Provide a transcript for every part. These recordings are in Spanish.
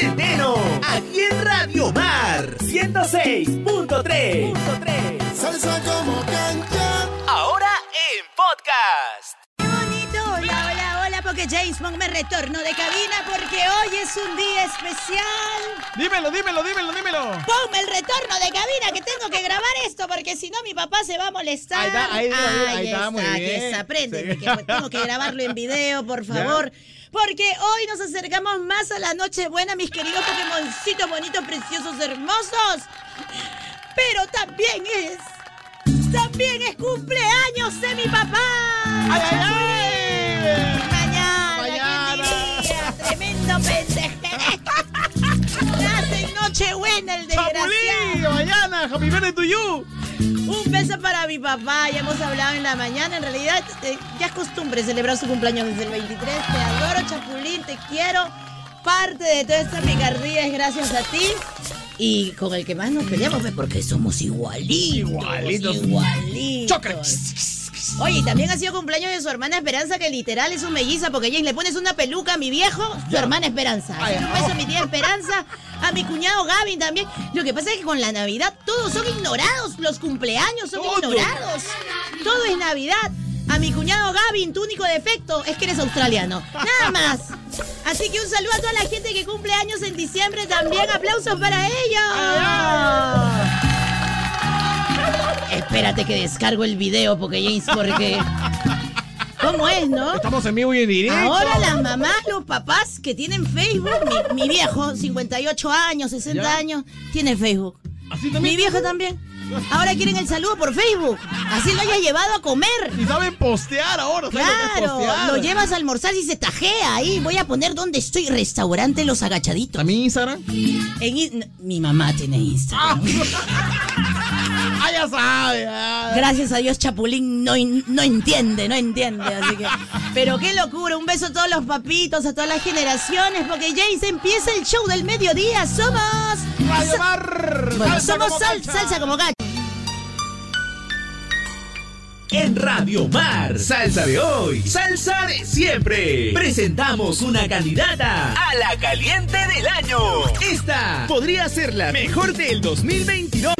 Centeno, aquí en Radio Mar 106.3. Salsa James Bond me retorno de cabina porque hoy es un día especial. Dímelo, dímelo, dímelo, dímelo. Ponme el retorno de cabina que tengo que grabar esto porque si no mi papá se va a molestar. Ahí está, ahí está, ahí está, muy aquí bien. está, aprende, Sí. que pues tengo que grabarlo en video, por favor. Porque hoy nos acercamos más a la Nochebuena, mis queridos Pokémoncitos bonitos, preciosos, hermosos. Pero también es. También es cumpleaños de mi papá. ¡Ay, ay, ay! Tremendo pendeje. Nace en Nochebuena el ¡Chapulín! desgraciado. ¡Mañana! ¡Happy birthday to you! Un beso para mi papá, ya hemos hablado en la mañana. En realidad, eh, ya es costumbre celebrar su cumpleaños desde el 23. Te adoro, Chapulín, te quiero. Parte de toda esta picardía es gracias a ti. Y con el que más nos peleamos es porque somos igualitos. Igualitos. Igualitos. Chócale. Oye, y también ha sido cumpleaños de su hermana Esperanza, que literal es un melliza, porque James le pones una peluca a mi viejo, su hermana Esperanza. Ay, un beso a mi tía Esperanza, a mi cuñado Gavin también. Lo que pasa es que con la Navidad todos son ignorados, los cumpleaños son Todo. ignorados. Todo es Navidad. A mi cuñado Gavin, tu único defecto es que eres australiano. Nada más. Así que un saludo a toda la gente que cumple años en diciembre también. Aplausos para ellos. Espérate que descargo el video, porque James, porque. ¿Cómo es, no? Estamos en vivo y en directo. Ahora las mamás, los papás que tienen Facebook, mi, mi viejo, 58 años, 60 ¿Ya? años, tiene Facebook. ¿Así Mi también? vieja también. Ahora quieren el saludo por Facebook. Así lo hayas llevado a comer. Y saben postear ahora. ¿saben lo que es Claro, postear? lo llevas a almorzar y se tajea ahí. Voy a poner donde estoy, restaurante Los Agachaditos. ¿A mi Instagram? En mi mamá tiene Instagram. ¡Ah, ya sabe! ah. Gracias a Dios, Chapulín no, no entiende, no entiende. Así que. Pero qué locura. Un beso a todos los papitos, a todas las generaciones, porque James empieza el show del mediodía. Somos. Radio Mar. Bueno, salsa somos como sal- cancha. salsa como gato. En Radio Mar, salsa de hoy, salsa de siempre. Presentamos una candidata a la caliente del año. Esta podría ser la mejor del 2022.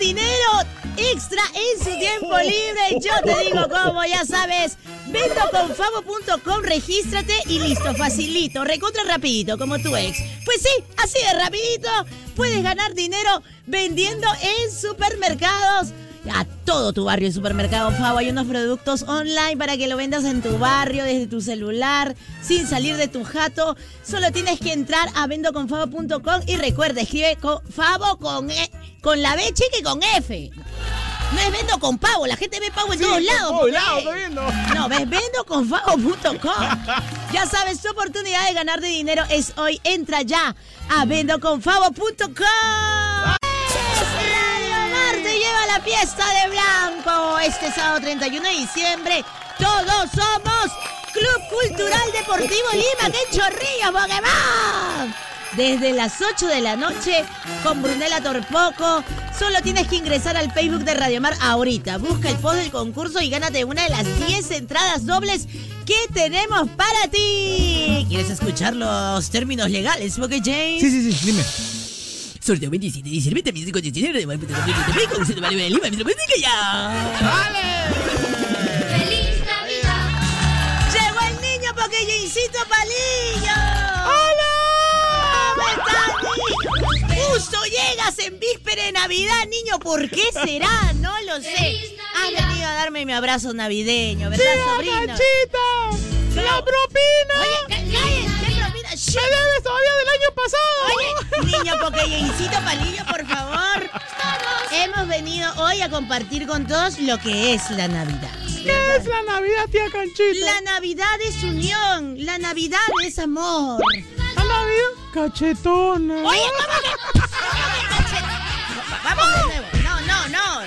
Dinero extra en su tiempo libre. Yo te digo cómo, ya sabes. Vendoconfavo.com, regístrate y listo, facilito, recontra rapidito, como tu ex. Pues sí, así de rapidito, puedes ganar dinero vendiendo en supermercados. A todo tu barrio de supermercado Favo hay unos productos online para que lo vendas en tu barrio, desde tu celular, sin salir de tu jato. Solo tienes que entrar a vendoconfavo.com y recuerda, escribe con Favo con, E- con la B chica y con F. No es vendo con pavo, la gente ve pavo en Sí, todos lados. No, ves vendoconfavo.com. Ya sabes, tu oportunidad de ganar de dinero es hoy. Entra ya a vendoconfavo.com. La fiesta de blanco este sábado 31 de diciembre. Todos somos Club Cultural Deportivo Lima, que chorrillo, Pokémon. Desde las 8 de la noche con Brunella Torpoco. Solo tienes que ingresar al Facebook de Radio Mar ahorita. Busca el post del concurso y gánate una de las 10 entradas dobles que tenemos para ti. ¿Quieres escuchar los términos legales, Poké James? Sí, sí, sí, dime. Sorteo 27 de diciembre, 25 de diciembre, de México, usted vale de Lima, mi música ya. ¡Feliz Navidad! Llegó el niño Pokéjincito Palillo. ¡Hola! ¿Cómo estás, niño? Justo llegas en víspera de Navidad, niño. ¿Por qué será? No lo sé. ¡Feliz Has Navidad! venido a darme mi abrazo navideño, ¿verdad, sobrino? ¡Cachita! ¡La propina! Oye, ¡Me debes todavía del año pasado! Oye, niño Pokéjincito Palillo, por favor. Hemos venido hoy a compartir con todos lo que es la Navidad. ¿Qué es la Navidad, tía Canchita? La Navidad es unión, la Navidad es amor. ¿La Navidad? Cachetona. Oye, ¿cómo que? Vamos de nuevo. No, no, no.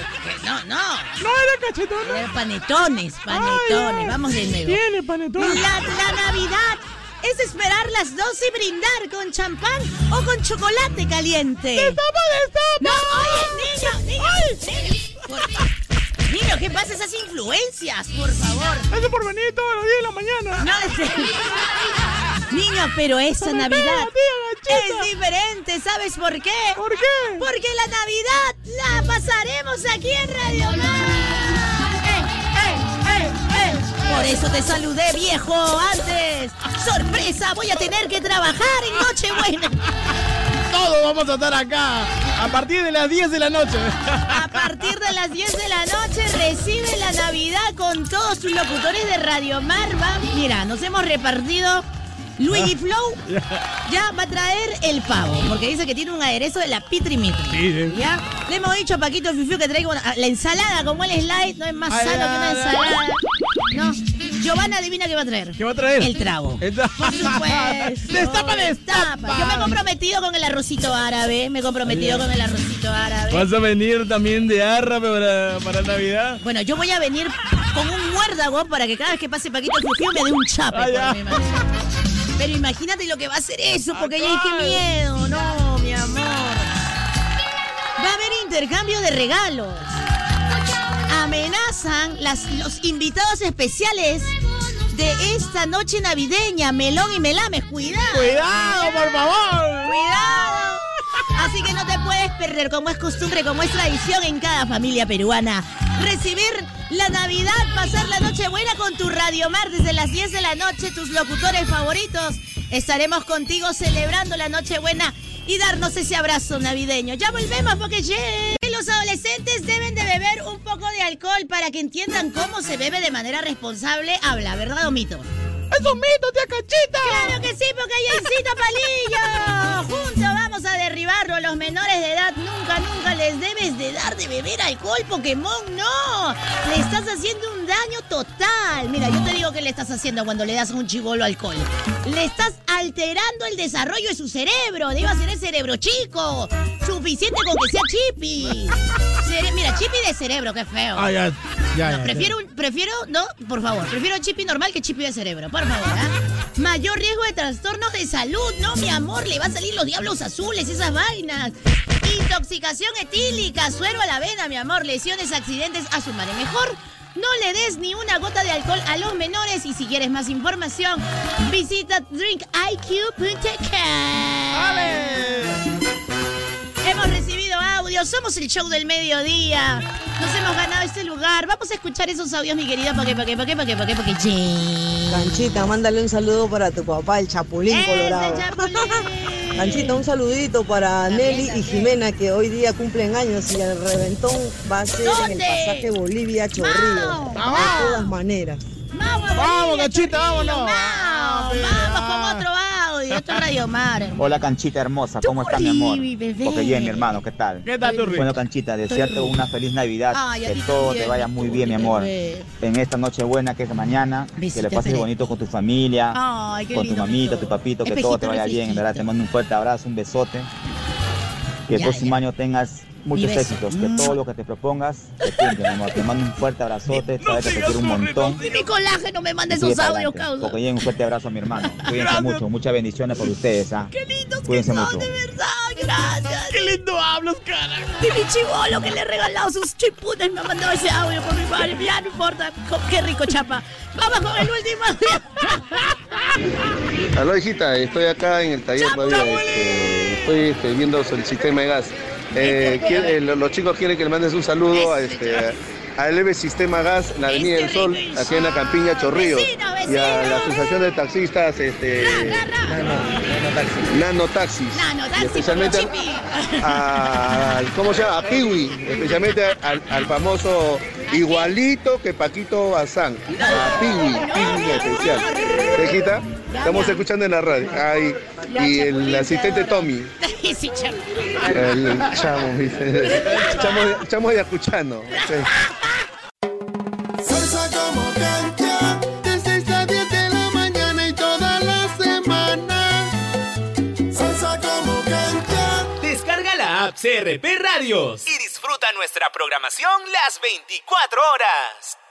No, no. ¿No era cachetona? Eh, Panetones, panetones. Ay, Vamos de nuevo. Tiene panetón. La, la Navidad es esperar las 12 y brindar con champán o con chocolate caliente. ¡Destapa, destapa! No, oye, niño, niño. niño. Por- Niño, ¿qué pasa esas influencias? Por favor. Eso por venir todos los días de la mañana. No, este- Niño, pero esta Navidad es diferente, ¿sabes por qué? ¿Por qué? Porque la Navidad la pasaremos aquí en Radio Mar. Por eso te saludé, viejo, antes. ¡Sorpresa! Voy a tener que trabajar en Nochebuena. Todos vamos a estar acá a partir de las 10 de la noche. A partir de las 10 de la noche recibe la Navidad con todos sus locutores de Radio Mar. Va- Mira, nos hemos repartido. Luigi Flow ya va a traer el pavo, porque dice que tiene un aderezo de la Pitri Mitri. Sí, sí. ¿Ya? Le hemos dicho a Paquito Fifiu que traiga una- la ensalada, como el slide, no es más Ay, sano que una ensalada. No, Giovanna adivina qué va a traer. ¿Qué va a traer? El trago. Esta- Por supuesto. Destapa, destapa. Yo me he comprometido con el arrocito árabe. Me he comprometido con el arrocito árabe. ¿Vas a venir también de Arra para, para Navidad? Bueno, yo voy a venir con un muérdago para que cada vez que pase Paquito Fifiu me dé un chape. Ah, por mi. Pero imagínate lo que va a hacer eso, porque ya que miedo. No, mi amor. Va a haber intercambio de regalos. Amenazan las, los invitados especiales de esta noche navideña, Melón y Melames. Cuidado. ¡Cuidado, por favor! ¡Cuidado! Así que no te puedes perder, como es costumbre, como es tradición en cada familia peruana. Recibir la Navidad, pasar la noche buena con tu Radio Mar desde las 10 de la noche, tus locutores favoritos. Estaremos contigo celebrando la noche buena y darnos ese abrazo navideño. Ya volvemos porque ye- los adolescentes deben de beber un poco de alcohol para que entiendan cómo se bebe de manera responsable. Habla, ¿verdad o mito? ¡Es un mito, tía Canchita! ¡Claro que sí, porque Yesito Palillo! Juntos vamos a derribarlo. Los menores de edad nunca, nunca les debes de dar de beber alcohol, Pokémon, no. Le estás haciendo un daño total. Mira, yo te digo que le estás haciendo cuando le das a un chivolo alcohol. Le estás alterando el desarrollo de su cerebro. Debe ser el cerebro chico. Suficiente con que sea chipi. Mira, chipi de cerebro, qué feo. Ah, ya, ya, No, ya. prefiero, un- prefiero, no, por favor, prefiero chipi normal que chipi de cerebro, por favor, ¿ah? Mayor riesgo de trastornos de salud, no, mi amor, le va a salir los diablos azules, esas vainas. Intoxicación etílica, suero a la vena, mi amor, lesiones, accidentes, a su madre. Mejor no le des ni una gota de alcohol a los menores y si quieres más información, visita drinkiq.com. Hemos recibido audios, somos el show del mediodía. Nos hemos ganado este lugar. Vamos a escuchar esos audios, mi querida. ¿Para qué, para qué, para qué, para qué, para qué, para qué? Yeah. Canchita, mándale un saludo para tu papá, el Chapulín ¡Ese Colorado. chapulín! Canchita, un saludito para También, Nelly y. Jimena que hoy día cumplen años y el reventón va a ser en el pasaje Bolivia Chorrillo. Vamos. De todas maneras. Vamos, Vamos, Bolivia, Cachita, Chorrillo, vámonos. Vamos, vamos con otro es Radio Mar. Hola Canchita hermosa, ¿cómo está mi amor? Porque bien, mi hermano, ¿qué tal? ¿Qué tal? Bueno Canchita, desearte una feliz Navidad, Ay, que todo también, te vaya muy bien, mi amor. bebé. En esta noche buena que es mañana, que le pases bonito con tu familia, Ay, qué con tu mamita, tu papito, que Espejito, todo te vaya bien, en verdad te mando un fuerte abrazo, un besote. Que el Ya, próximo ya. año tengas muchos éxitos, que todo lo que te propongas te cumpla, mi amor. Te mando un fuerte abrazote, sabes que te quiero un montón. Y mi colágeno me manda esos audios, causa. Porque un fuerte abrazo a mi hermano. Cuídense mucho, muchas bendiciones por ustedes, ¿ah? Qué lindos que Cuídense son, mucho. de verdad. Gracias. ¡Qué lindo hablas, cara! Y mi chivolo que le he regalado sus chiputas me ha mandado ese audio por mi madre. Ya no importa. Qué rico, chapa. Vamos con el último. Aló, hijita, estoy acá en el taller todavía. este, estoy este, viendo el sistema de gas. Eh, quiere- eh, lo- los chicos quieren que le mandes un saludo a este a LB Sistema Gas, en la Avenida del Sol, aquí en la Campiña Chorrillos. Y a la. Asociación de Taxistas, este, Nano Taxis. Y especialmente como chipi. a- al, ¿cómo se llama? A Piwi, especialmente al, al famoso igualito que Paquito Bazán. A Piwi, Piwi especial. ¿Te Estamos escuchando en la radio. Ay, y el asistente Tommy. Sí, chapa. El chamo, dice. Chamo, chamo de escuchando. Salsa como cancha, de 6 a 10 de la mañana y toda la semana. Salsa como cancha. Descarga la app CRP Radios nuestra programación las 24 horas.